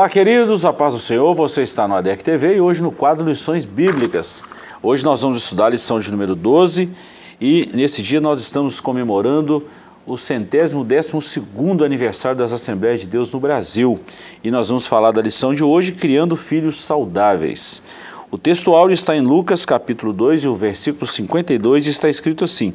Olá, queridos, a paz do Senhor, você está no ADEC TV e hoje no quadro Lições Bíblicas. Hoje nós vamos estudar a lição de número 12 e nesse dia nós estamos comemorando o centésimo décimo segundo aniversário das Assembleias de Deus no Brasil. E nós vamos falar da lição de hoje, Criando Filhos Saudáveis. O texto áureo está em Lucas capítulo 2 e o versículo 52 está escrito assim,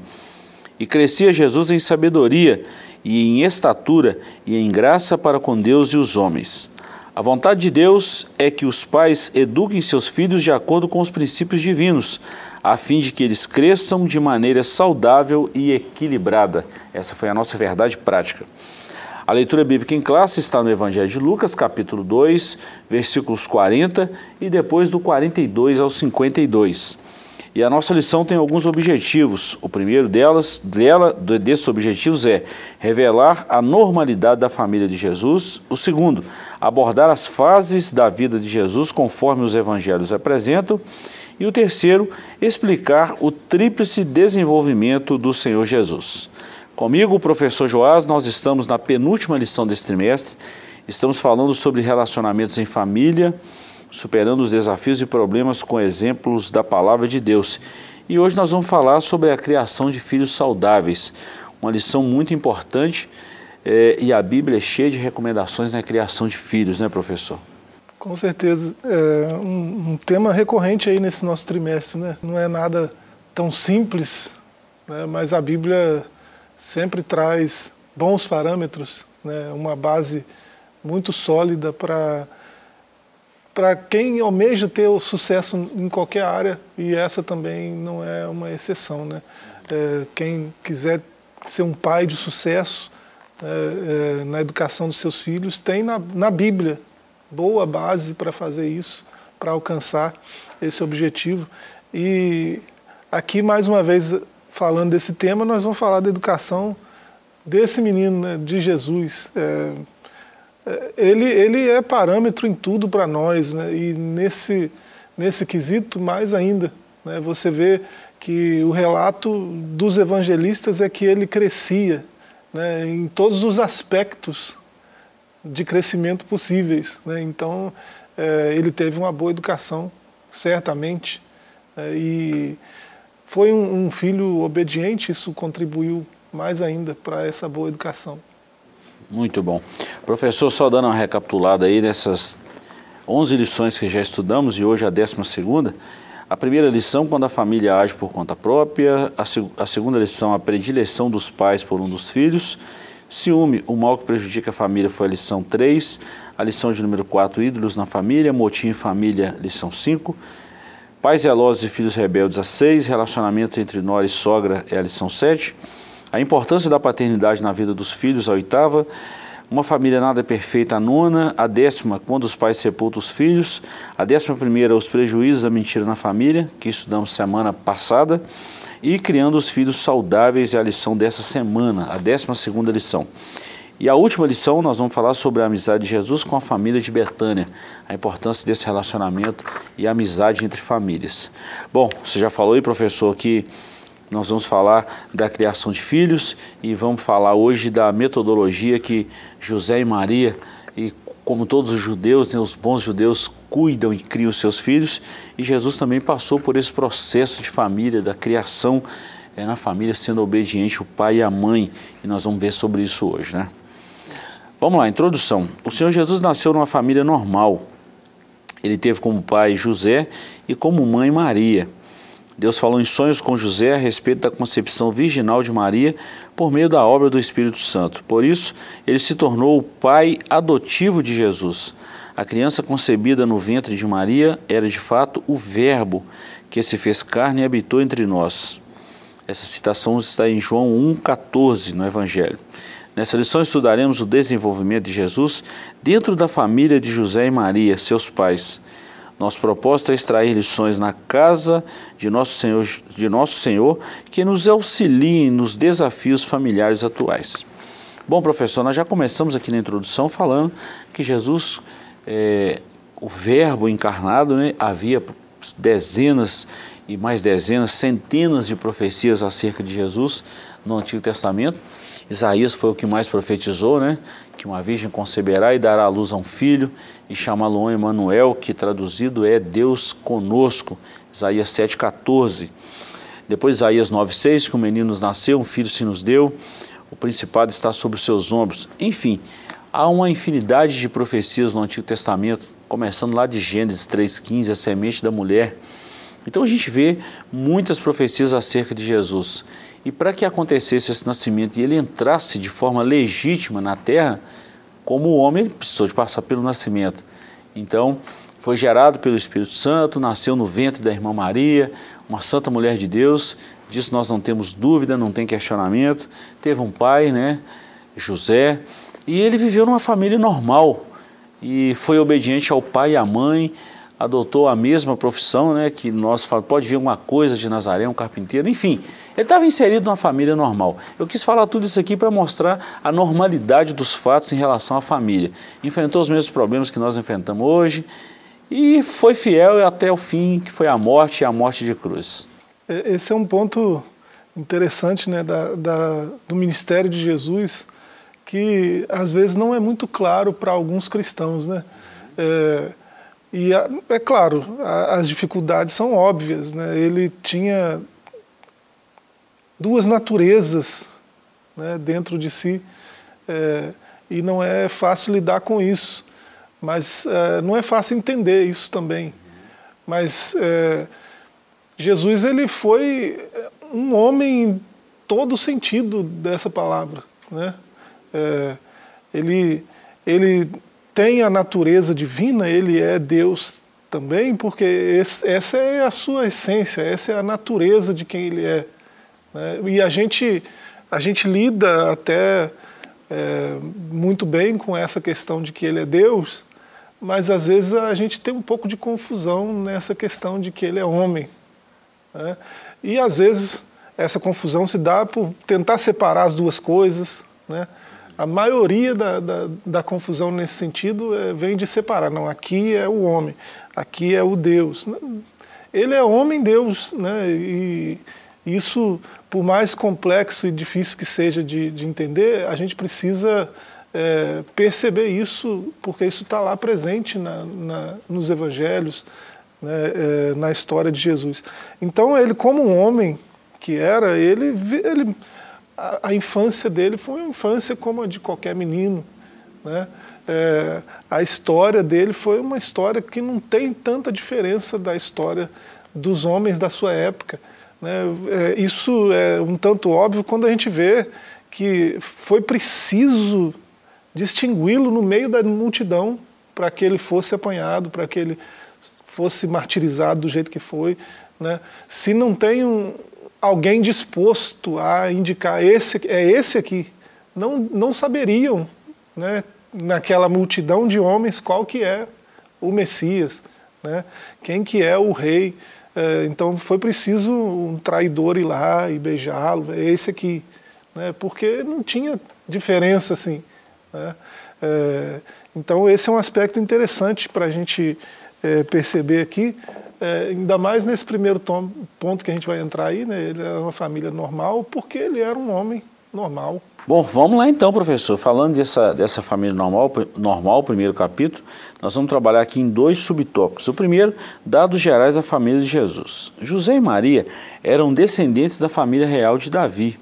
E crescia Jesus em sabedoria e em estatura e em graça para com Deus e os homens. A vontade de Deus é que os pais eduquem seus filhos de acordo com os princípios divinos, a fim de que eles cresçam de maneira saudável e equilibrada. Essa foi a nossa verdade prática. A leitura bíblica em classe está no Evangelho de Lucas, capítulo 2, versículos 40 e depois do 42 ao 52. E a nossa lição tem alguns objetivos. O primeiro delas, dela, desses objetivos é revelar a normalidade da família de Jesus. O segundo, abordar as fases da vida de Jesus conforme os evangelhos apresentam. E o terceiro, explicar o tríplice desenvolvimento do Senhor Jesus. Comigo, o professor Joás, nós estamos na penúltima lição desse trimestre. Estamos falando sobre relacionamentos em família superando os desafios e problemas com exemplos da palavra de Deus. E hoje nós vamos falar sobre a criação de filhos saudáveis, uma lição muito importante é, e a Bíblia é cheia de recomendações na criação de filhos, né, professor? Com certeza. É um, um tema recorrente aí nesse nosso trimestre, né? Não é nada tão simples, né? mas a Bíblia sempre traz bons parâmetros, né? uma base muito sólida para para quem almeja ter o sucesso em qualquer área, e essa também não é uma exceção. Né? É, quem quiser ser um pai de sucesso é, é, na educação dos seus filhos, tem na, na Bíblia boa base para fazer isso, para alcançar esse objetivo. E aqui, mais uma vez, falando desse tema, nós vamos falar da educação desse menino, né, de Jesus. É, ele, ele é parâmetro em tudo para nós, né? e nesse, nesse quesito mais ainda. Né? Você vê que o relato dos evangelistas é que ele crescia né? em todos os aspectos de crescimento possíveis. Né? Então, é, ele teve uma boa educação, certamente, é, e foi um, um filho obediente, isso contribuiu mais ainda para essa boa educação. Muito bom. Professor, só dando uma recapitulada aí dessas 11 lições que já estudamos e hoje a 12 segunda. A primeira lição, quando a família age por conta própria. A, seg a segunda lição, a predileção dos pais por um dos filhos. Ciúme, o mal que prejudica a família, foi a lição 3. A lição de número 4, ídolos na família. Motim em família, lição 5. Pais zelosos e filhos rebeldes, a 6. Relacionamento entre nora e sogra, é a lição 7. A importância da paternidade na vida dos filhos, a oitava. Uma família nada perfeita, a nona. A décima, quando os pais sepultam os filhos. A décima primeira, os prejuízos da mentira na família, que estudamos semana passada. E criando os filhos saudáveis é a lição dessa semana, a décima segunda lição. E a última lição, nós vamos falar sobre a amizade de Jesus com a família de Betânia, a importância desse relacionamento e a amizade entre famílias. Bom, você já falou aí, professor, que nós vamos falar da criação de filhos e vamos falar hoje da metodologia que José e Maria, e como todos os judeus, né, os bons judeus cuidam e criam seus filhos, e Jesus também passou por esse processo de família, da criação é, na família, sendo obediente o pai e a mãe, e nós vamos ver sobre isso hoje, né? Vamos lá, introdução. O Senhor Jesus nasceu numa família normal. Ele teve como pai José e como mãe Maria. Deus falou em sonhos com José a respeito da concepção virginal de Maria por meio da obra do Espírito Santo. Por isso, ele se tornou o pai adotivo de Jesus. A criança concebida no ventre de Maria era de fato o Verbo que se fez carne e habitou entre nós. Essa citação está em João 1,14 no Evangelho. Nessa lição estudaremos o desenvolvimento de Jesus dentro da família de José e Maria, seus pais. Nosso propósito é extrair lições na casa de nosso Senhor, de nosso Senhor que nos auxiliem nos desafios familiares atuais. Bom, professor, nós já começamos aqui na introdução falando que Jesus, é, o Verbo encarnado, né, havia dezenas e mais dezenas, centenas de profecias acerca de Jesus no Antigo Testamento. Isaías foi o que mais profetizou, né? Que uma virgem conceberá e dará à luz a um filho e chamá-lo Emanuel, que traduzido é Deus conosco. Isaías 7,14. Depois Isaías 9,6, que o menino nos nasceu, um filho se nos deu, o principado está sobre os seus ombros. Enfim, há uma infinidade de profecias no Antigo Testamento, começando lá de Gênesis 3,15, a semente da mulher. Então a gente vê muitas profecias acerca de Jesus. E para que acontecesse esse nascimento e ele entrasse de forma legítima na terra, como homem, ele precisou de passar pelo nascimento. Então, foi gerado pelo Espírito Santo, nasceu no ventre da irmã Maria, uma santa mulher de Deus, disso nós não temos dúvida, não tem questionamento. Teve um pai, né, José, e ele viveu numa família normal e foi obediente ao pai e à mãe, adotou a mesma profissão, né, que nós falamos, pode vir uma coisa de Nazaré, um carpinteiro, enfim, ele estava inserido numa família normal. Eu quis falar tudo isso aqui para mostrar a normalidade dos fatos em relação à família. Enfrentou os mesmos problemas que nós enfrentamos hoje e foi fiel até o fim, que foi a morte e a morte de cruz. É, esse é um ponto interessante né, da, da, do ministério de Jesus, que às vezes não é muito claro para alguns cristãos. Né? É, e é claro, as dificuldades são óbvias. Né? Ele tinha duas naturezas né, dentro de si é, e não é fácil lidar com isso. Mas é, não é fácil entender isso também. Mas é, Jesus ele foi um homem em todo sentido dessa palavra. Né? É, ele, ele tem a natureza divina, ele é Deus também, porque esse, essa é a sua essência, essa é a natureza de quem ele é. Né? E a gente, a gente lida até é, muito bem com essa questão de que ele é Deus, mas às vezes a gente tem um pouco de confusão nessa questão de que ele é homem. Né? E às vezes essa confusão se dá por tentar separar as duas coisas. Né? A maioria da, da, da confusão nesse sentido é, vem de separar. Não, aqui é o homem, aqui é o Deus. Ele é homem-Deus, né? e isso, por mais complexo e difícil que seja de, de entender, a gente precisa é, perceber isso, porque isso está lá presente na, na, nos evangelhos, né, é, na história de Jesus. Então, ele, como um homem que era, ele, ele a, a, infância dele foi uma infância como a de qualquer menino. Né? É, a história dele foi uma história que não tem tanta diferença da história dos homens da sua época. Né? É, isso é um tanto óbvio quando a gente vê que foi preciso distingui-lo no meio da multidão para que ele fosse apanhado, para que ele fosse martirizado do jeito que foi. Né? Se não tem um, alguém disposto a indicar esse é esse aqui, não, não saberiam, né, naquela multidão de homens, qual que é o Messias, né, quem que é o rei. É, então foi preciso um traidor ir lá e beijá-lo, é esse aqui, né, porque não tinha diferença assim. Né. É, então esse é um aspecto interessante para a gente é, perceber aqui, é, ainda mais nesse primeiro tom, ponto que a gente vai entrar aí, né? ele é uma família normal, porque ele era um homem normal. Bom, vamos lá então, professor. Falando dessa, dessa família normal, normal, primeiro capítulo, nós vamos trabalhar aqui em dois subtópicos. O primeiro, dados gerais da família de Jesus. José e Maria eram descendentes da família real de Davi.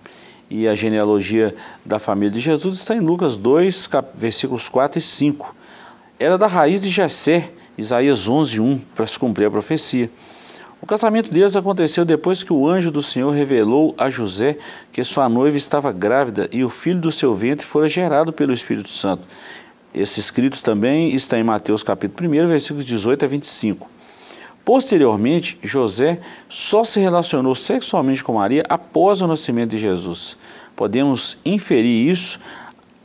E a genealogia da família de Jesus está em Lucas 2, versículos 4 e 5. Era da raiz de Jessé, Isaías 11, 1, para se cumprir a profecia. O casamento deles aconteceu depois que o anjo do Senhor revelou a José que sua noiva estava grávida e o filho do seu ventre fora gerado pelo Espírito Santo. Esse escrito também está em Mateus capítulo 1, versículos 18 a 25. Posteriormente, José só se relacionou sexualmente com Maria após o nascimento de Jesus. Podemos inferir isso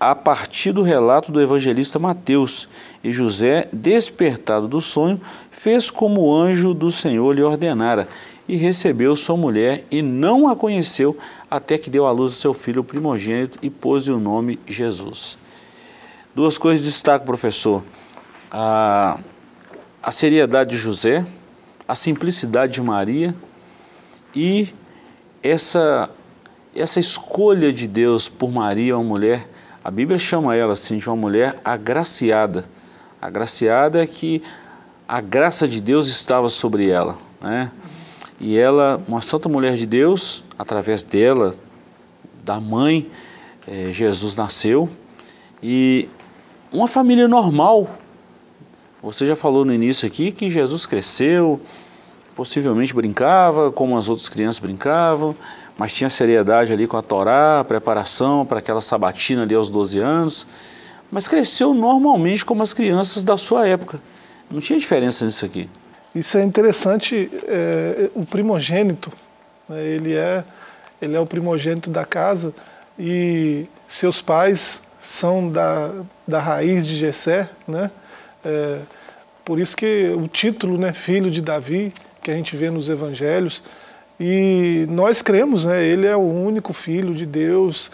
a partir do relato do evangelista Mateus. E José, despertado do sonho, fez como o anjo do Senhor lhe ordenara, e recebeu sua mulher, e não a conheceu, até que deu à luz seu filho primogênito e pôs-lhe o nome Jesus. Duas coisas destaco, professor. A, a seriedade de José, a simplicidade de Maria e essa essa escolha de Deus por Maria, uma mulher, a Bíblia chama ela assim de uma mulher agraciada. Agraciada é que a graça de Deus estava sobre ela, né? E ela, uma santa mulher de Deus, através dela, da mãe, eh, Jesus nasceu. E uma família normal. Você já falou no início aqui que Jesus cresceu, possivelmente brincava, como as outras crianças brincavam, mas tinha seriedade ali com a Torá, a preparação para aquela sabatina ali aos 12 anos, mas cresceu normalmente como as crianças da sua época. Não tinha diferença nisso aqui. Isso é interessante, é, o primogênito, né, ele, é, ele é o primogênito da casa e seus pais são da, da raiz de Jessé, né? É, por isso que o título, né, filho de Davi, que a gente vê nos evangelhos. E nós cremos, né? Ele é o único filho de Deus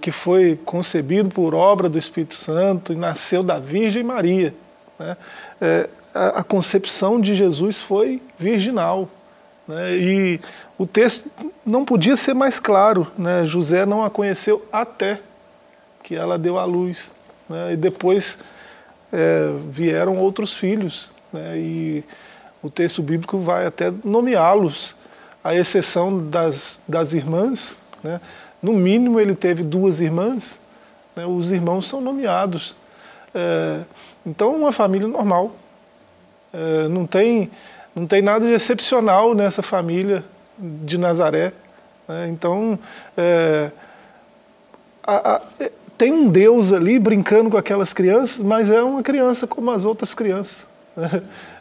que foi concebido por obra do Espírito Santo e nasceu da Virgem Maria. Né? É, a, a, concepção de Jesus foi virginal. Né? E o texto não podia ser mais claro. Né? José não a conheceu até que ela deu à luz. Né? E depois é, vieram outros filhos. Né? E o texto bíblico vai até nomeá-los, à exceção das, das irmãs. Né? No mínimo, ele teve duas irmãs, né? os irmãos são nomeados. É, então, uma família normal. É, não, tem, não tem nada de excepcional nessa família de Nazaré. Né? Então, é, a, a, tem um Deus ali brincando com aquelas crianças, mas é uma criança como as outras crianças.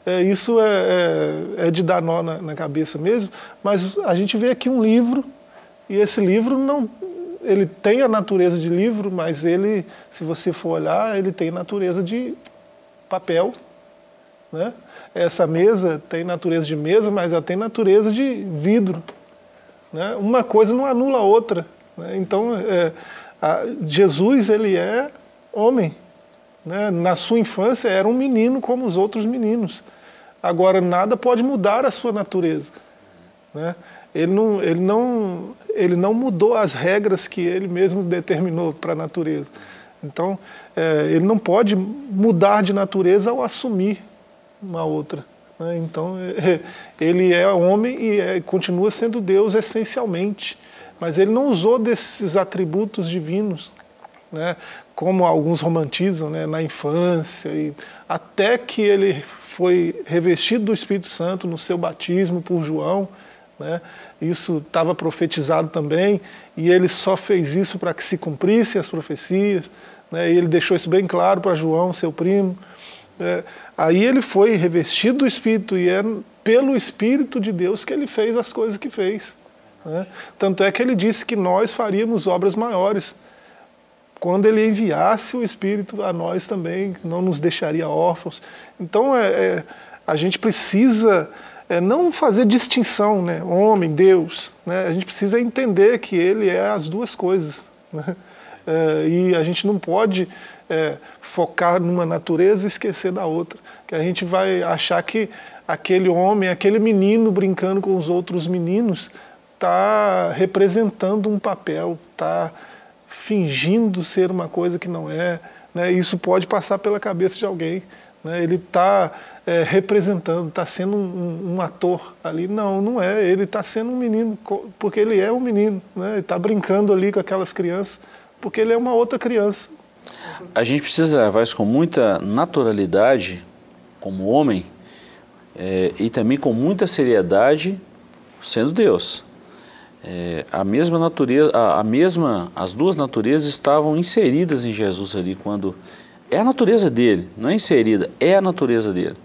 É, isso é, é, é, de dar nó na, na, cabeça mesmo, mas a gente vê aqui um livro, e esse livro não. Ele tem a natureza de livro, mas ele, se você for olhar, ele tem natureza de papel. Né? Essa mesa tem natureza de mesa, mas ela tem natureza de vidro. Né? Uma coisa não anula a outra. Né? Então, é, a, Jesus ele é homem, né? Na sua infância era um menino como os outros meninos. Agora, nada pode mudar a sua natureza. Né? Ele, não, ele, não, ele não mudou as regras que ele mesmo determinou para a natureza. Então, é, ele não pode mudar de natureza ao assumir uma outra. Né? Então, é, ele é homem e é, continua sendo Deus essencialmente. Mas ele não usou desses atributos divinos. Né? Como alguns romantizam, né, na infância, e até que ele foi revestido do Espírito Santo no seu batismo por João, né, isso estava profetizado também, e ele só fez isso para que se cumprissem as profecias, né, e ele deixou isso bem claro para João, seu primo. É, aí ele foi revestido do Espírito, e é pelo Espírito de Deus que ele fez as coisas que fez. Né? Tanto é que ele disse que nós faríamos obras maiores quando ele enviasse o Espírito a nós também, não nos deixaria órfãos. Então é, é a gente precisa é, não fazer distinção, né? homem, Deus. Né? A gente precisa entender que ele é as duas coisas. Né? É, e a gente não pode é, focar numa natureza e esquecer da outra. Que a gente vai achar que aquele homem, aquele menino brincando com os outros meninos, está representando um papel, está fingindo ser uma coisa que não é. Né? Isso pode passar pela cabeça de alguém. Né? Ele está é, representando, está sendo um, um, ator ali. Não, não é. Ele está sendo um menino, porque ele é um menino. Né? Ele está brincando ali com aquelas crianças, porque ele é uma outra criança. A gente precisa levar isso com muita naturalidade, como homem, é, e também com muita seriedade, sendo Deus. É, a mesma natureza, a, a, mesma, as duas naturezas estavam inseridas em Jesus ali quando é a natureza dele, não é inserida, é a natureza dele.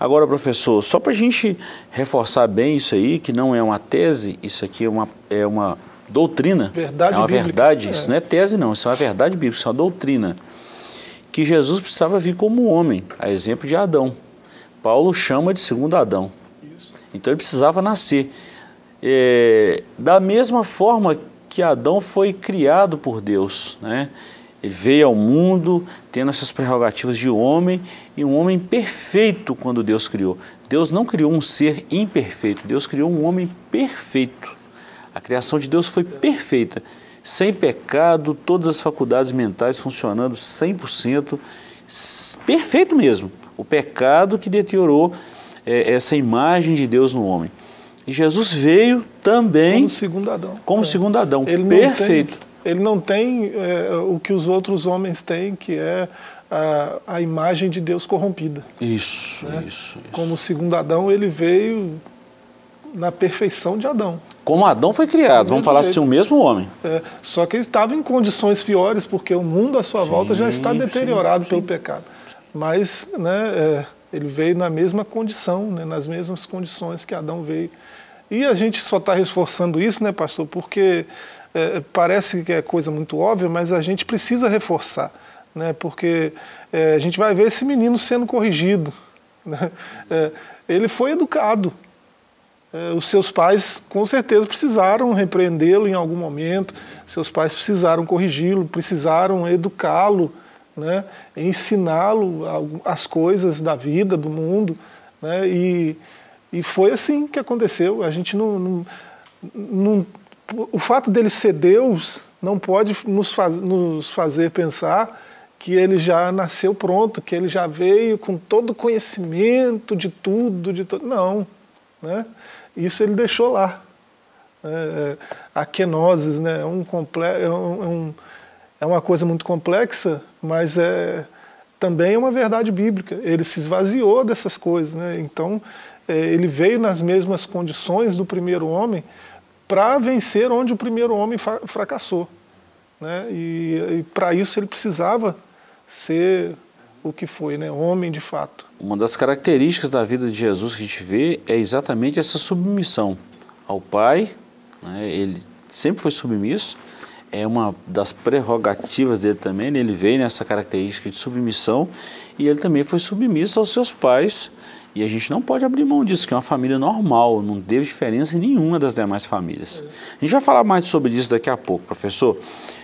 Agora, professor, só para a gente reforçar bem isso aí, que não é uma tese, isso aqui é uma, é uma doutrina, verdade é uma bíblica. verdade, é. isso não é tese não, isso é uma verdade bíblica, isso é uma doutrina, que Jesus precisava vir como homem, a exemplo de Adão. Paulo chama de segundo Adão. Isso. Então ele precisava nascer. É, da mesma forma que Adão foi criado por Deus, né? Ele veio ao mundo tendo essas prerrogativas de homem e um homem perfeito quando Deus criou. Deus não criou um ser imperfeito, Deus criou um homem perfeito. A criação de Deus foi perfeita, sem pecado, todas as faculdades mentais funcionando 100%, perfeito mesmo. O pecado que deteriorou é, essa imagem de Deus no homem. E Jesus veio também como segundo Adão. Como é. segundo Adão, ele perfeito. Tem, ele não tem é, o que os outros homens têm, que é a, a imagem de Deus corrompida. Isso, né? isso, isso. Como segundo Adão, ele veio na perfeição de Adão. Como Adão foi criado, vamos falar jeito. assim, o mesmo homem. É, só que ele estava em condições piores, porque o mundo à sua sim, volta já está deteriorado sim, pelo sim. pecado. Mas né, é, ele veio na mesma condição, né, nas mesmas condições que Adão veio. E a gente só está reforçando isso, né, pastor, porque é, parece que é coisa muito óbvia, mas a gente precisa reforçar, né, porque é, a gente vai ver esse menino sendo corrigido. Né, é, ele foi educado. É, os seus pais, com certeza, precisaram repreendê-lo em algum momento, seus pais precisaram corrigi-lo, precisaram educá-lo né, ensiná-lo as coisas da vida, do mundo. Né, e, e foi assim que aconteceu. A gente não, não, não o fato dele ser Deus não pode nos, faz, nos fazer pensar que ele já nasceu pronto, que ele já veio com todo o conhecimento de tudo, de todo. Não. Né? Isso ele deixou lá. É, é a kenosis né? é, um, é, um, é um é uma coisa muito complexa, mas é também é uma verdade bíblica. Ele se esvaziou dessas coisas, né? Então é, ele veio nas mesmas condições do primeiro homem para vencer onde o primeiro homem fracassou, né? E, e para isso ele precisava ser o que foi, né? Homem de fato. Uma das características da vida de Jesus que a gente vê é exatamente essa submissão ao Pai. Né? Ele sempre foi submisso é uma das prerrogativas dele também, né? ele veio nessa característica de submissão e ele também foi submisso aos seus pais e a gente não pode abrir mão disso, que é uma família normal, não teve diferença nenhuma das demais famílias. A gente vai falar mais sobre isso daqui a pouco, professor.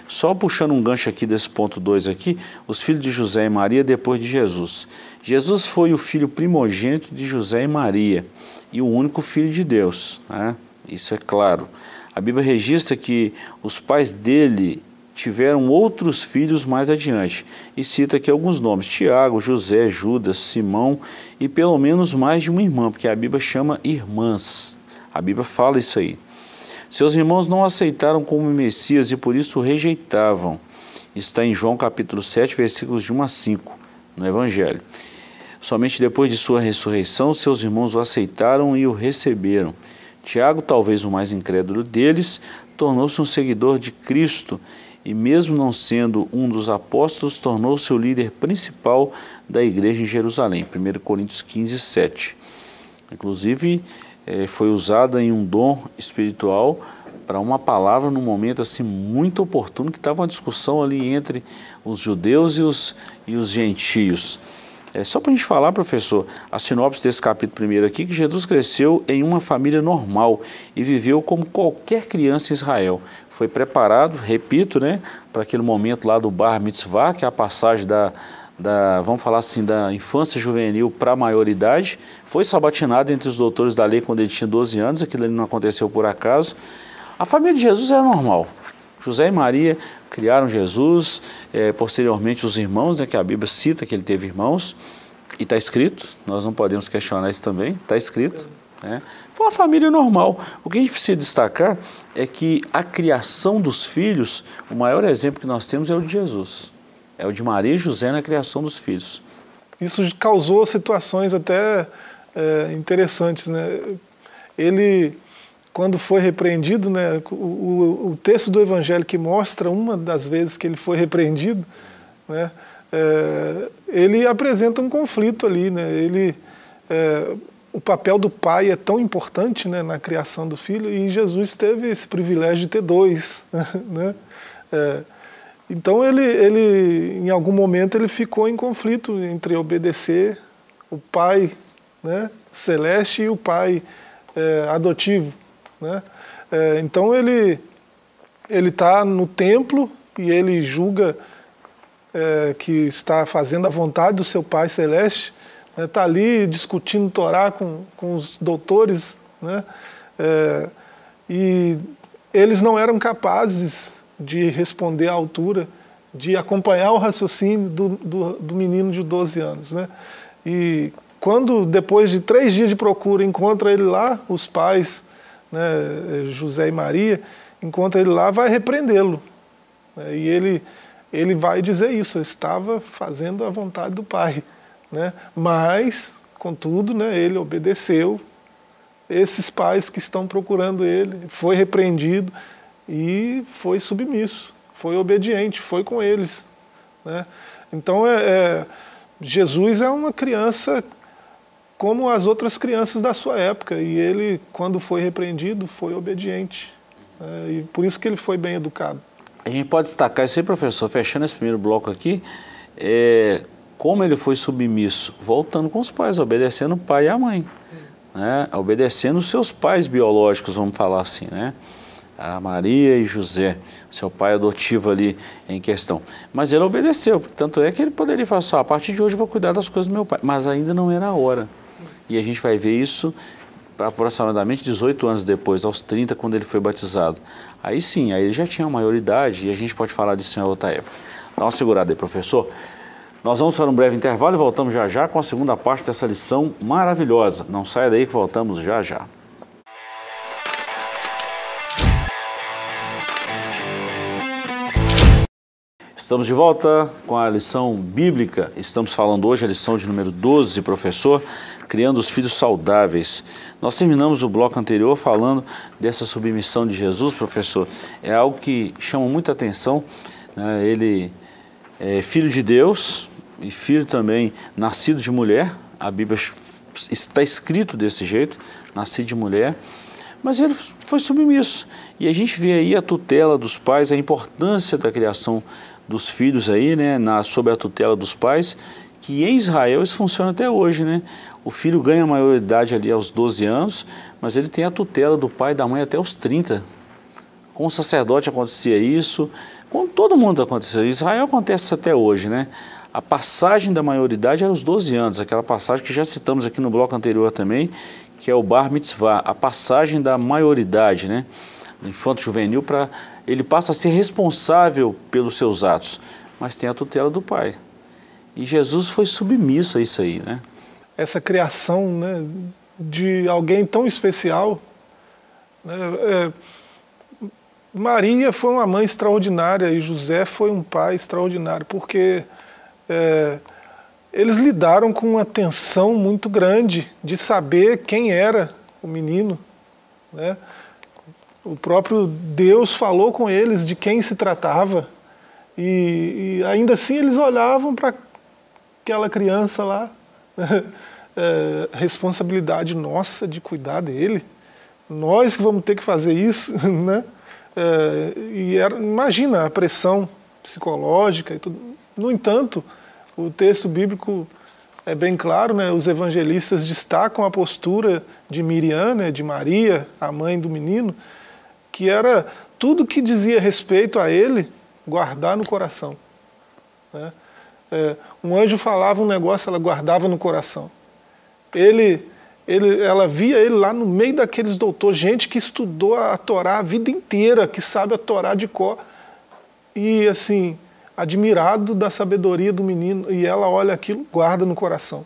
Só puxando um gancho aqui desse ponto 2 aqui, os filhos de José e Maria depois de Jesus. Jesus foi o filho primogênito de José e Maria e o único filho de Deus, né? isso é claro. A Bíblia registra que os pais dele tiveram outros filhos mais adiante e cita aqui alguns nomes: Tiago, José, Judas, Simão e pelo menos mais de uma irmã, porque a Bíblia chama irmãs. A Bíblia fala isso aí. Seus irmãos não aceitaram como Messias e por isso o rejeitavam. Está em João capítulo 7, versículos de 1 a 5, no Evangelho. Somente depois de sua ressurreição, seus irmãos o aceitaram e o receberam. Tiago, talvez o mais incrédulo deles, tornou-se um seguidor de Cristo e, mesmo não sendo um dos apóstolos, tornou-se o líder principal da igreja em Jerusalém. 1 Coríntios 15, 7. Inclusive, eh, foi usada em um dom espiritual para uma palavra num momento assim muito oportuno, que estava uma discussão ali entre os judeus e os, e os gentios. É só para a gente falar, professor, a sinopse desse capítulo primeiro aqui, que Jesus cresceu em uma família normal e viveu como qualquer criança em Israel. Foi preparado, repito, né, para aquele momento lá do Bar Mitzvah, que é a passagem da, da vamos falar assim, da infância juvenil para a maioridade. Foi sabatinado entre os doutores da lei quando ele tinha 12 anos, aquilo não aconteceu por acaso. A família de Jesus era normal. José e Maria criaram Jesus, é, posteriormente os irmãos, né, que a Bíblia cita que ele teve irmãos, e está escrito, nós não podemos questionar isso também, está escrito. Né? Foi uma família normal. O que a gente precisa destacar é que a criação dos filhos, o maior exemplo que nós temos é o de Jesus. É o de Maria e José na criação dos filhos. Isso causou situações até é, interessantes. Né? Ele quando foi repreendido, né, o, o, o, texto do Evangelho que mostra uma das vezes que ele foi repreendido, né, é, ele apresenta um conflito ali. Né, ele, é, o papel do pai é tão importante né, na criação do filho e Jesus teve esse privilégio de ter dois. Né, é, então ele, ele, em algum momento, ele ficou em conflito entre obedecer o pai né, celeste e o pai é, adotivo. Né? É, então ele ele está no templo e ele julga é, que está fazendo a vontade do seu Pai Celeste, está né? Tá ali discutindo Torá com, com os doutores, né? É, e eles não eram capazes de responder à altura, de acompanhar o raciocínio do, do, do menino de 12 anos. Né? E quando, depois de três dias de procura, encontra ele lá, os pais, né, José e Maria, encontra ele lá, vai repreendê-lo. Né? E ele, ele vai dizer isso, eu estava fazendo a vontade do Pai. Né? Mas, contudo, né, ele obedeceu esses pais que estão procurando ele, foi repreendido e foi submisso, foi obediente, foi com eles. Né? Então, é, é, Jesus é uma criança como as outras crianças da sua época, e ele, quando foi repreendido, foi obediente. É, e por isso que ele foi bem educado. A gente pode destacar isso aí, professor, fechando esse primeiro bloco aqui, é, como ele foi submisso, voltando com os pais, obedecendo o pai e a mãe né, obedecendo os seus pais biológicos, vamos falar assim, né? A Maria e José, seu pai adotivo ali em questão. Mas ele obedeceu, tanto é que ele poderia falar só, a partir de hoje eu vou cuidar das coisas do meu pai. Mas ainda não era a hora. E a gente vai ver isso aproximadamente 18 anos depois, aos 30, quando ele foi batizado. Aí sim, aí ele já tinha maioridade e a gente pode falar disso em outra época. Dá uma segurada aí, professor. Nós vamos para um breve intervalo e voltamos já já com a segunda parte dessa lição maravilhosa. Não saia daí que voltamos já já. Estamos de volta com a lição bíblica. Estamos falando hoje a lição de número 12, professor, criando os filhos saudáveis. Nós terminamos o bloco anterior falando dessa submissão de Jesus, professor. É algo que chama muita atenção. Né? Ele é filho de Deus, e filho também nascido de mulher, a Bíblia está escrito desse jeito, nascido de mulher, mas ele foi submisso. E a gente vê aí a tutela dos pais, a importância da criação dos filhos aí, né, na, sob a tutela dos pais, que em Israel isso funciona até hoje, né? O filho ganha a maioridade ali aos 12 anos, mas ele tem a tutela do pai e da mãe até os 30. Com o sacerdote acontecia isso, com todo mundo aconteceu. Em Israel acontece até hoje, né? A passagem da maioridade era os 12 anos, aquela passagem que já citamos aqui no bloco anterior também, que é o Bar Mitzvah, a passagem da maioridade, né? Infanto juvenil para ele passa a ser responsável pelos seus atos, mas tem a tutela do pai. E Jesus foi submisso a isso aí, né? Essa criação, né, de alguém tão especial, né, é, Maria foi uma mãe extraordinária e José foi um pai extraordinário, porque é, eles lidaram com uma tensão muito grande de saber quem era o menino. Né? O próprio Deus falou com eles de quem se tratava. E, e ainda assim eles olhavam para aquela criança lá. É, responsabilidade nossa de cuidar dele. Nós que vamos ter que fazer isso. Né? É, e era, imagina a pressão psicológica e tudo. No entanto, o texto bíblico é bem claro, né? os evangelistas destacam a postura de Miriam, né? de Maria, a mãe do menino, que era tudo que dizia respeito a ele, guardar no coração. Né? É, um anjo falava um negócio, ela guardava no coração. Ele, ele, ela via ele lá no meio daqueles doutores, gente que estudou a Torá a vida inteira, que sabe a Torá de cor. E assim, admirado da sabedoria do menino e ela olha aquilo, guarda no coração.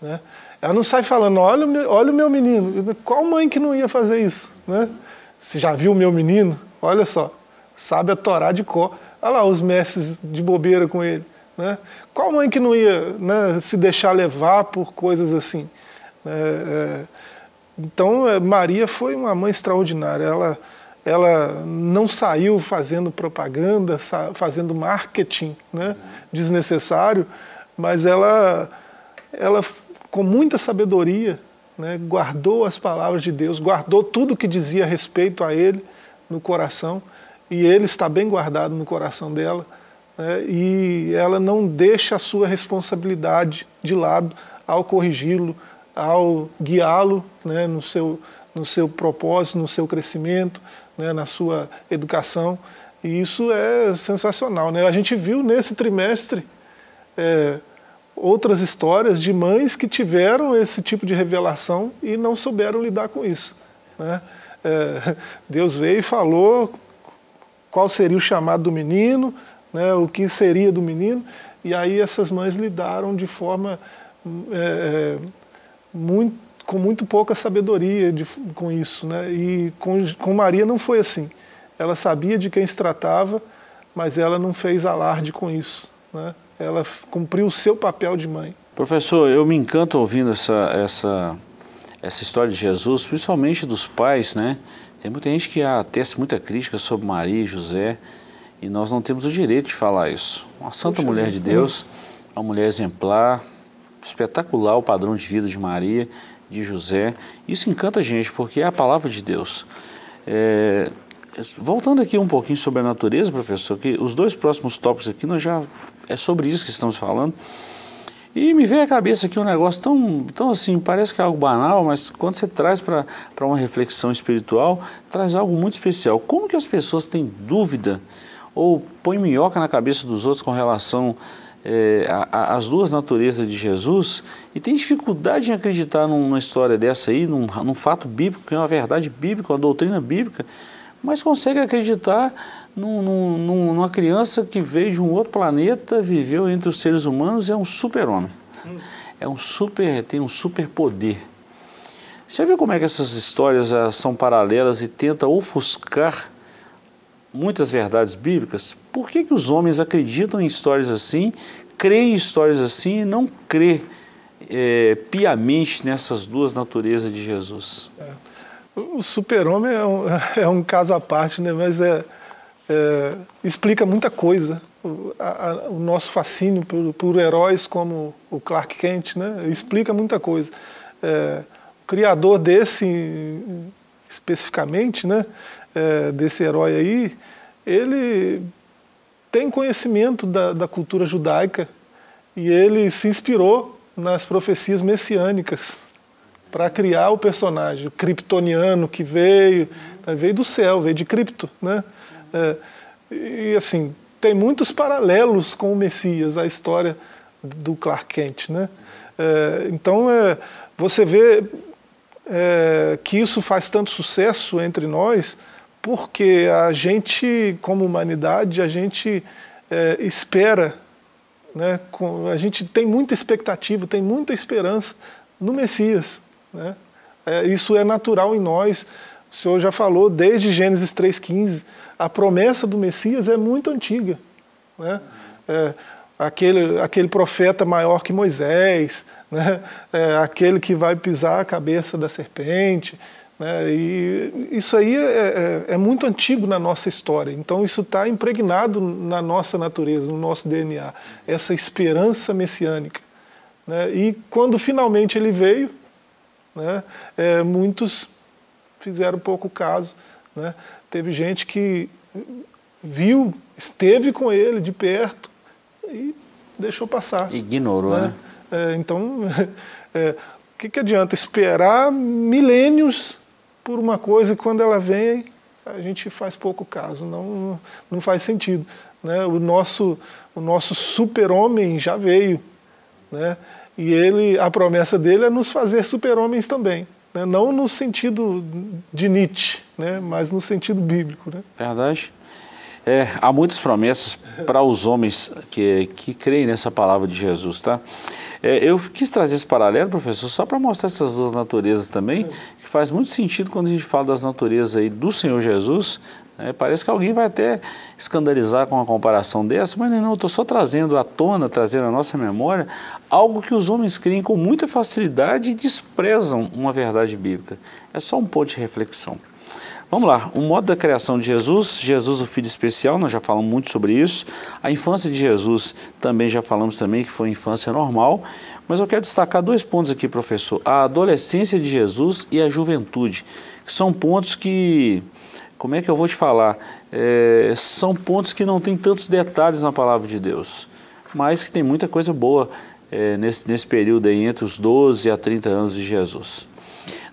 Né? Ela não sai falando, olha olha o meu menino. Qual mãe que não ia fazer isso? Né? Você já viu meu menino? Olha só, sabe a Torá de cor. Olha lá os mestres de bobeira com ele. Né? Qual mãe que não ia né, se deixar levar por coisas assim? É, é, então, é, Maria foi uma mãe extraordinária. Ela ela não saiu fazendo propaganda, fazendo marketing né, desnecessário, mas ela, ela com muita sabedoria, né, guardou as palavras de Deus, guardou tudo que dizia respeito a Ele no coração, e Ele está bem guardado no coração dela, né, e ela não deixa a sua responsabilidade de lado ao corrigi-lo, ao guiá-lo né, no, seu, no seu propósito, no seu crescimento, né, na sua educação. E isso é sensacional. Né? A gente viu nesse trimestre é, outras histórias de mães que tiveram esse tipo de revelação e não souberam lidar com isso. Né? É, Deus veio e falou qual seria o chamado do menino, né, o que seria do menino, e aí essas mães lidaram de forma é, é muito, com muito pouca sabedoria de, com isso. Né, e com, com Maria não foi assim. Ela sabia de quem se tratava, mas ela não fez alarde com isso. Né, ela cumpriu o seu papel de mãe. Professor, eu me encanto ouvindo essa, essa, essa história de Jesus, principalmente dos pais, né? Tem muita gente que atesta muita crítica sobre Maria e José e nós não temos o direito de falar isso. Uma santa Puxa mulher de Deus, uma mulher exemplar, espetacular o padrão de vida de Maria, de José. Isso encanta a gente porque é a palavra de Deus. É, voltando aqui um pouquinho sobre a natureza, professor, que os dois próximos tópicos aqui nós já é sobre isso que estamos falando. E me veio à cabeça aqui um negócio tão, tão assim, parece que é algo banal, mas quando você traz para uma reflexão espiritual, traz algo muito especial. Como que as pessoas têm dúvida ou põem minhoca na cabeça dos outros com relação é, às duas naturezas de Jesus e tem dificuldade em acreditar numa história dessa aí, num, num fato bíblico, que é uma verdade bíblica, uma doutrina bíblica, mas consegue acreditar num, num, numa criança que veio de um outro planeta, viveu entre os seres humanos, é um super-homem. É um super, tem um super poder. Você viu como é que essas histórias uh, são paralelas e tenta ofuscar muitas verdades bíblicas? Por que, que os homens acreditam em histórias assim, creem em histórias assim e não crê é, piamente nessas duas naturezas de Jesus? É. O super-homem é, um, é um caso à parte, né? mas é, é, explica muita coisa. O, a, a, o nosso fascínio por, por, heróis como o Clark Kent né, explica muita coisa. É, o criador desse, especificamente, né, é, desse herói aí, ele tem conhecimento da, da cultura judaica e ele se inspirou nas profecias messiânicas para criar o personagem, o kryptoniano que veio, né, veio do céu, veio de cripto, né? É, e assim, tem muitos paralelos com o Messias, a história do Clark Kent. Né? É, então, é, você vê é, que isso faz tanto sucesso entre nós, porque a gente, como humanidade, a gente é, espera, né, a gente tem muita expectativa, tem muita esperança no Messias. Né? Isso é natural em nós. O Senhor já falou desde Gênesis 3,15 a promessa do Messias é muito antiga. Né? É, aquele, aquele profeta maior que Moisés, né? É, aquele que vai pisar a cabeça da serpente. Né? E isso aí é, é, é muito antigo na nossa história. Então isso está impregnado na nossa natureza, no nosso DNA, essa esperança messiânica. Né? E quando finalmente ele veio, né? É, muitos fizeram pouco caso. Né? Teve gente que viu, esteve com ele de perto e deixou passar. Ignorou, né? né? É, então, é, o que, que adianta esperar milênios por uma coisa e quando ela vem a gente faz pouco caso, não, não faz sentido. Né? O nosso, o nosso super-homem já veio, né? e ele, a promessa dele é nos fazer super-homens também né? não no sentido de Nietzsche, né? mas no sentido bíblico. Né? Verdade. É, há muitas promessas para os homens que, que creem nessa palavra de Jesus, tá? É, eu quis trazer esse paralelo, professor, só para mostrar essas duas naturezas também, que faz muito sentido quando a gente fala das naturezas aí do Senhor Jesus, é, parece que alguém vai até escandalizar com uma comparação dessa, mas não, estou só trazendo à tona, trazendo à nossa memória, algo que os homens creem com muita facilidade e desprezam uma verdade bíblica. É só um ponto de reflexão. Vamos lá, o modo da criação de Jesus, Jesus o Filho Especial, nós já falamos muito sobre isso. A infância de Jesus também já falamos também que foi infância normal, mas eu quero destacar dois pontos aqui, professor. A adolescência de Jesus e a juventude, que são pontos que como é que eu vou te falar? É, são pontos que não tem tantos detalhes na palavra de Deus, mas que tem muita coisa boa é, nesse, nesse período aí entre os 12 a 30 anos de Jesus.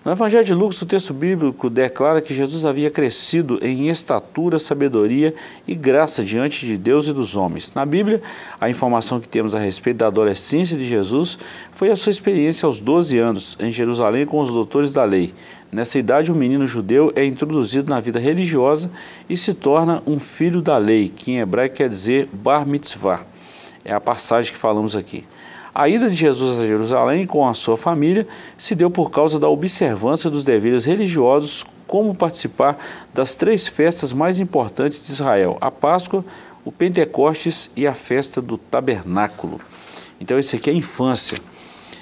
No Evangelho de Lucas, o texto bíblico declara que Jesus havia crescido em estatura, sabedoria e graça diante de Deus e dos homens. Na Bíblia, a informação que temos a respeito da adolescência de Jesus foi a sua experiência aos 12 anos em Jerusalém com os doutores da lei. Nessa idade, o menino judeu é introduzido na vida religiosa e se torna um filho da lei, que em hebraico quer dizer bar mitzvah. É a passagem que falamos aqui. A ida de Jesus a Jerusalém com a sua família se deu por causa da observância dos deveres religiosos, como participar das três festas mais importantes de Israel: a Páscoa, o Pentecostes e a festa do Tabernáculo. Então, esse aqui é a infância.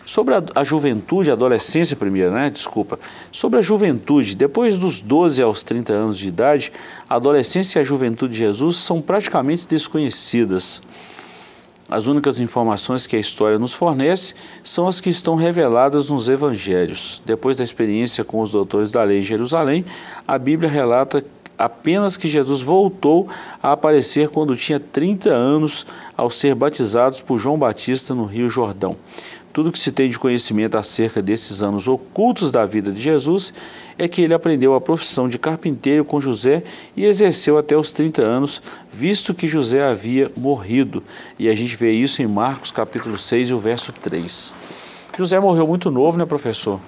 Sobre a, a, juventude, a adolescência primeiro, né? Desculpa. Sobre a juventude, depois dos 12 aos 30 anos de idade, a adolescência e a juventude de Jesus são praticamente desconhecidas. As únicas informações que a história nos fornece são as que estão reveladas nos evangelhos. Depois da experiência com os doutores da lei em Jerusalém, a Bíblia relata apenas que Jesus voltou a aparecer quando tinha 30 anos ao ser batizados por João Batista no Rio Jordão. Tudo que se tem de conhecimento acerca desses anos ocultos da vida de Jesus é que ele aprendeu a profissão de carpinteiro com José e exerceu até os 30 anos, visto que José havia morrido. E a gente vê isso em Marcos capítulo 6 e o verso 3. José morreu muito novo, né, professor?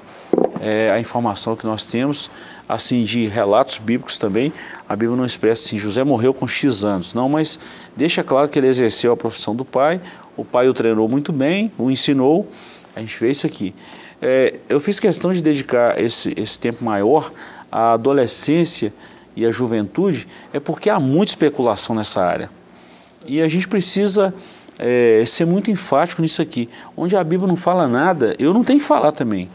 É a informação que nós temos, assim, de relatos bíblicos também. A Bíblia não expressa assim, José morreu com X anos. Não, mas deixa claro que ele exerceu a profissão do pai, o pai o treinou muito bem, o ensinou. A gente vê isso aqui. É, eu fiz questão de dedicar esse, esse tempo maior à adolescência e à juventude, é porque há muita especulação nessa área. E a gente precisa é, ser muito enfático nisso aqui. Onde a Bíblia não fala nada, eu não tenho que falar também.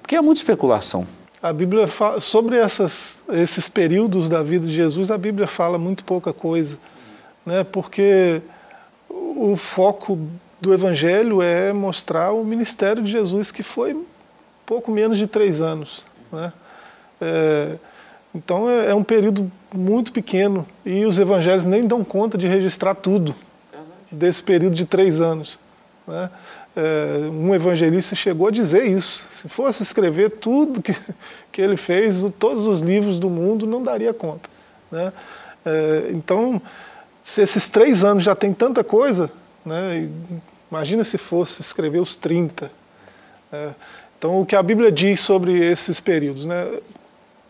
Porque há muita especulação. A Bíblia fala, sobre essas, esses períodos da vida de Jesus, a Bíblia fala muito pouca coisa. Né? Porque o foco do Evangelho é mostrar o ministério de Jesus, que foi pouco menos de três anos. Né? É, então é, é, um período muito pequeno e os evangelhos nem dão conta de registrar tudo desse período de três anos. Né? É, um evangelista chegou a dizer isso. Se fosse escrever tudo que, que ele fez, todos os livros do mundo, não daria conta. Né? É, então, se esses três anos já tem tanta coisa, né, imagina se fosse escrever os 30. Né? Então, o que a Bíblia diz sobre esses períodos? Né?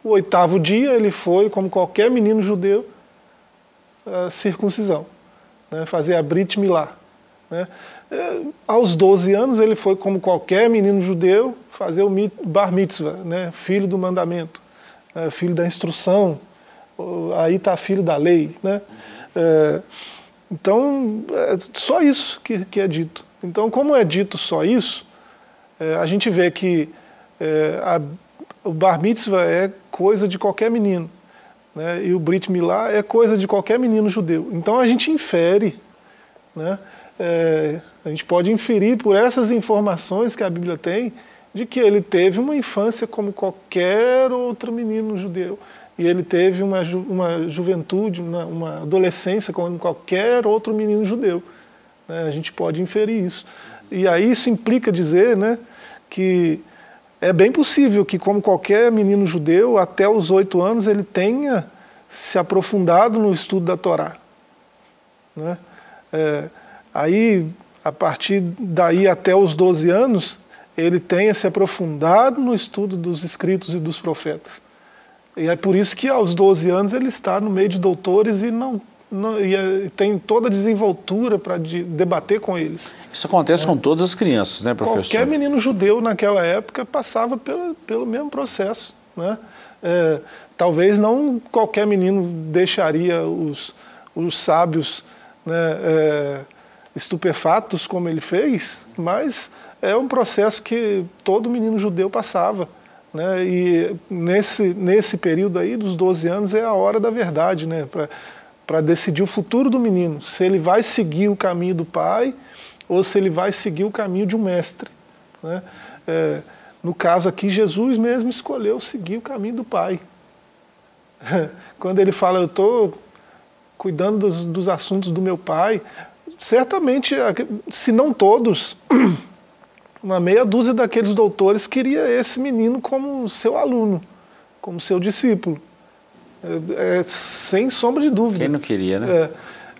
O oitavo dia ele foi, como qualquer menino judeu, a circuncisão, né? fazer a Brit Milá. Né? É, aos 12 anos ele foi, como qualquer menino judeu, fazer o Bar Mitzvah, né? filho do mandamento, né? filho da instrução, aí está filho da lei. Né? É, então, é só isso que, que, é dito. Então, como é dito só isso, é, a gente vê que é, a, o Bar Mitzvah é coisa de qualquer menino. Né? E o Brit Milá é coisa de qualquer menino judeu. Então, a gente infere, né? É, a gente pode inferir por essas informações que a Bíblia tem de que ele teve uma infância como qualquer outro menino judeu e ele teve uma, ju uma juventude, uma, uma, adolescência como qualquer outro menino judeu. Né? A gente pode inferir isso. E aí isso implica dizer né, que é bem possível que, como qualquer menino judeu, até os oito anos ele tenha se aprofundado no estudo da Torá. Né? É, aí, a partir daí até os 12 anos, ele tenha se aprofundado no estudo dos escritos e dos profetas. E é por isso que aos 12 anos ele está no meio de doutores e não, não e é, tem toda a desenvoltura para de, debater com eles. Isso acontece é. com todas as crianças, né, professor? Qualquer menino judeu naquela época passava pelo, pelo mesmo processo. Né? É, talvez não qualquer menino deixaria os, os sábios né, é, estupefatos como ele fez, mas é um processo que todo menino judeu passava. Né? E nesse, nesse período aí, dos 12 anos, é a hora da verdade, né? para decidir o futuro do menino, se ele vai seguir o caminho do pai ou se ele vai seguir o caminho de um mestre. Né? É, no caso aqui, Jesus mesmo escolheu seguir o caminho do pai. Quando ele fala, eu estou cuidando dos, dos assuntos do meu pai, certamente, se não todos, uma meia dúzia daqueles doutores queria esse menino como seu aluno, como seu discípulo. É, é, sem sombra de dúvida. Quem não queria, né? É,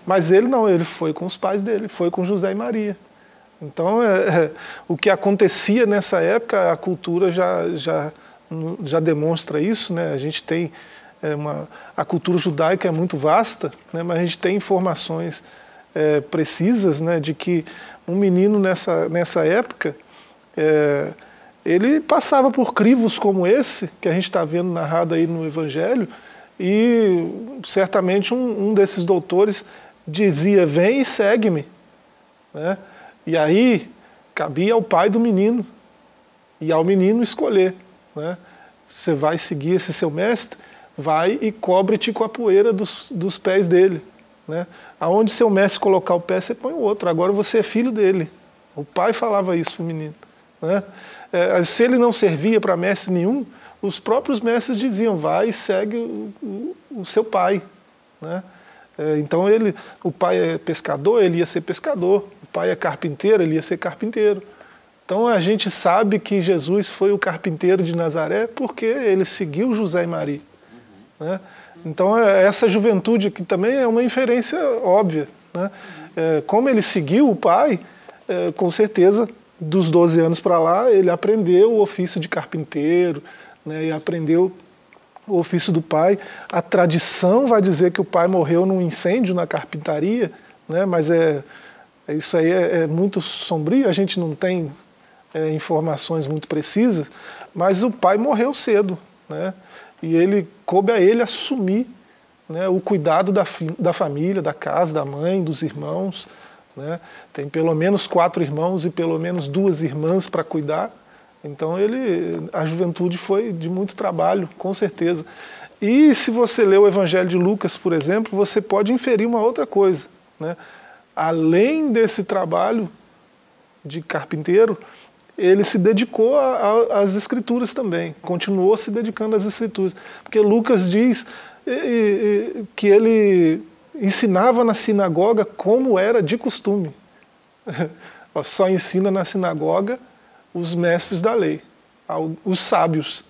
mas ele não, ele foi com os pais dele, foi com José e Maria. Então, é, é, o que acontecia nessa época, a cultura já, já, já demonstra isso. Né? A gente tem é, uma, a cultura judaica é muito vasta, né? mas a gente tem informações precisas né? de que um menino nessa, nessa época é, ele passava por crivos como esse que a gente está vendo narrado aí no Evangelho e certamente um, um desses doutores dizia: Vem e segue-me. Né? E aí cabia ao pai do menino e ao menino escolher. Né? Você vai seguir esse seu mestre, vai e cobre-te com a poeira dos, dos pés dele. Né? Aonde seu mestre colocar o pé, você põe o outro. Agora você é filho dele. O pai falava isso para o menino. Né? É, se ele não servia para mestre nenhum, os próprios mestres diziam: vai e segue o, o, o seu pai. Né? É, então ele, o pai é pescador, ele ia ser pescador. O pai é carpinteiro, ele ia ser carpinteiro. Então a gente sabe que Jesus foi o carpinteiro de Nazaré porque ele seguiu José e Maria. Uhum. Né? Então é, essa juventude que também é uma inferência óbvia. Né? É, como ele seguiu o pai, com certeza dos 12 anos para lá ele aprendeu o ofício de carpinteiro né? e aprendeu o ofício do pai. A tradição vai dizer que o pai morreu num incêndio na carpintaria, né? mas é, é isso aí é, é, muito sombrio, a gente não tem é, informações muito precisas, mas o pai morreu cedo, né? e ele coube a ele assumir né, o cuidado da, da família, da casa, da mãe, dos irmãos. Né? Tem pelo menos quatro irmãos e pelo menos duas irmãs para cuidar. Então ele, a juventude foi de muito trabalho, com certeza. E se você lê o Evangelho de Lucas, por exemplo, você pode inferir uma outra coisa. Né? Além desse trabalho de carpinteiro, ele se dedicou às escrituras também, continuou se dedicando às escrituras. Porque Lucas diz que ele ensinava na sinagoga como era de costume. Só ensina na sinagoga os mestres da lei, os sábios.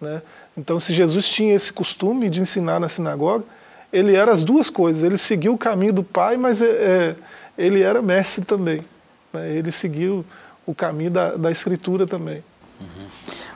Né? Então, se Jesus tinha esse costume de ensinar na sinagoga, ele era as duas coisas. Ele seguiu o caminho do Pai, mas é, é, ele era mestre também. Né? Ele seguiu o caminho da, da Escritura também. Uhum.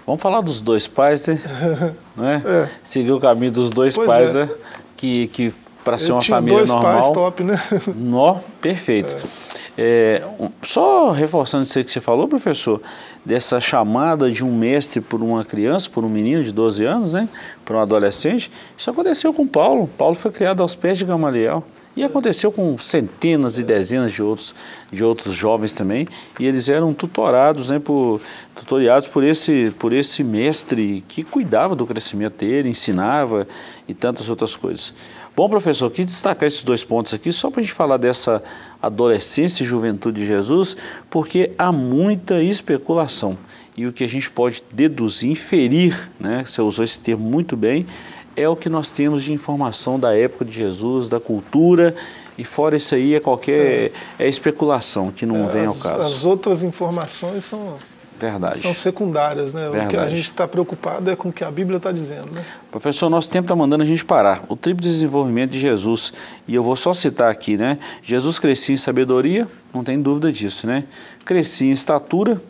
Vamos falar dos dois pais, né? né? É. Seguiu o caminho dos dois pois pais, é. né? Que, que para ser uma família dois normal. Pais top, né? Nó, perfeito. É. É, só reforçando isso que você falou, professor, dessa chamada de um mestre por uma criança, por um menino de 12 anos, né, por um adolescente, isso aconteceu com Paulo. Paulo foi criado aos pés de Gamaliel. E aconteceu com centenas e dezenas de outros, de outros jovens também, e eles eram tutorados, né, por, tutoriados por esse, por esse mestre que cuidava do crescimento dele, ensinava e tantas outras coisas. Bom, professor, quis destacar esses dois pontos aqui só para a gente falar dessa adolescência e juventude de Jesus, porque há muita especulação. E o que a gente pode deduzir, inferir, né, você usou esse termo muito bem, é o que nós temos de informação da época de Jesus, da cultura, e fora isso aí é qualquer é, é especulação que não é, vem ao caso. As outras informações são Verdade. São secundárias, né? Verdade. O que a gente está preocupado é com o que a Bíblia está dizendo, né? Professor, nosso tempo está mandando a gente parar. O triplo desenvolvimento de Jesus, e eu vou só citar aqui, né? Jesus crescia em sabedoria, não tem dúvida disso, né? Crescia em estatura,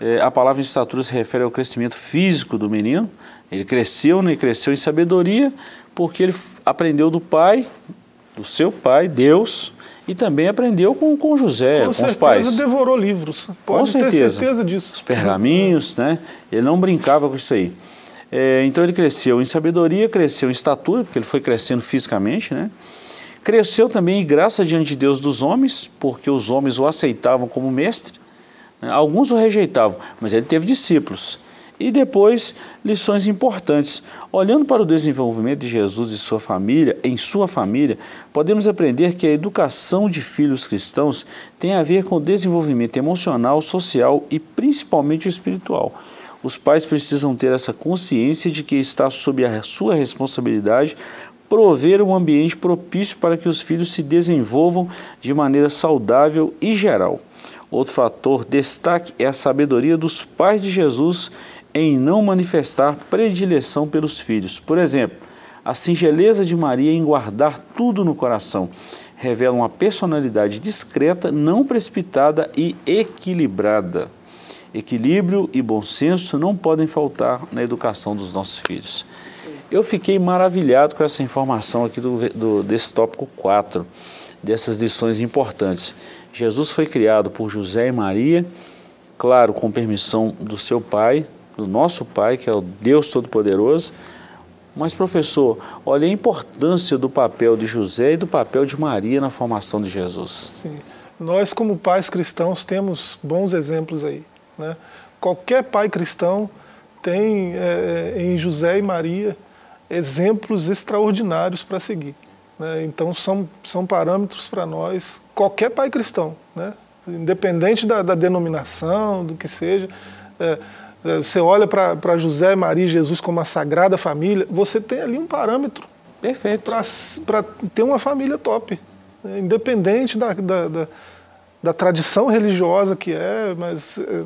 é, a palavra estatura se refere ao crescimento físico do menino. Ele cresceu, né? cresceu em sabedoria, porque ele aprendeu do pai, do seu pai, Deus, e também aprendeu com, com José, com, com os pais. devorou livros. Pode com certeza. ter certeza disso. Os pergaminhos, né? Ele não brincava com isso aí. É, então ele cresceu em sabedoria, cresceu em estatura, porque ele foi crescendo fisicamente, né? Cresceu também em graça diante de Deus dos homens, porque os homens o aceitavam como mestre. Né? Alguns o rejeitavam, mas ele teve discípulos. E depois, lições importantes. Olhando para o desenvolvimento de Jesus e sua família, em sua família, podemos aprender que a educação de filhos cristãos tem a ver com o desenvolvimento emocional, social e principalmente espiritual. Os pais precisam ter essa consciência de que está sob a sua responsabilidade prover um ambiente propício para que os filhos se desenvolvam de maneira saudável e geral. Outro fator destaque é a sabedoria dos pais de Jesus em não manifestar predileção pelos filhos. Por exemplo, a singeleza de Maria em guardar tudo no coração revela uma personalidade discreta, não precipitada e equilibrada. Equilíbrio e bom senso não podem faltar na educação dos nossos filhos. Eu fiquei maravilhado com essa informação aqui do, do, desse tópico 4, dessas lições importantes. Jesus foi criado por José e Maria, claro, com permissão do seu pai, do nosso pai, que é o Deus Todo-Poderoso, mas, professor, olha a importância do papel de José e do papel de Maria na formação de Jesus. Sim. Nós, como pais cristãos, temos bons exemplos aí. Né? Qualquer pai cristão tem é, em José e Maria exemplos extraordinários para seguir. Né? Então, são, são parâmetros para nós, qualquer pai cristão, né? independente da, da denominação, do que seja. É, é, você olha para José, Maria e Jesus como a sagrada família, você tem ali um parâmetro perfeito para ter uma família top, né? independente da, da, da, da, tradição religiosa que é, mas é,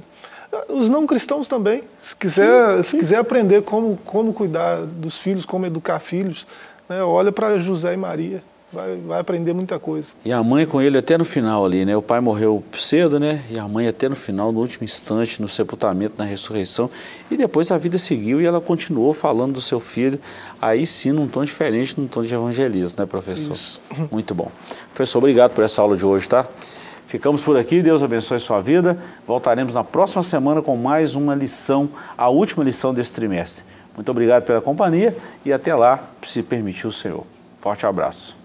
os não cristãos também, se quiser, sim, sim. se quiser aprender como, como cuidar dos filhos, como educar filhos, né? olha para José e Maria vai, vai aprender muita coisa. E a mãe com ele até no final ali, né? O pai morreu cedo, né? E a mãe até no final, no último instante, no sepultamento, na ressurreição. E depois a vida seguiu e ela continuou falando do seu filho, aí sim num tom diferente, num tom de evangelismo, né, professor? Isso. Muito bom. Professor, obrigado por essa aula de hoje, tá? Ficamos por aqui, Deus abençoe sua vida. Voltaremos na próxima semana com mais uma lição, a última lição desse trimestre. Muito obrigado pela companhia e até lá, se permitir o Senhor. Forte abraço.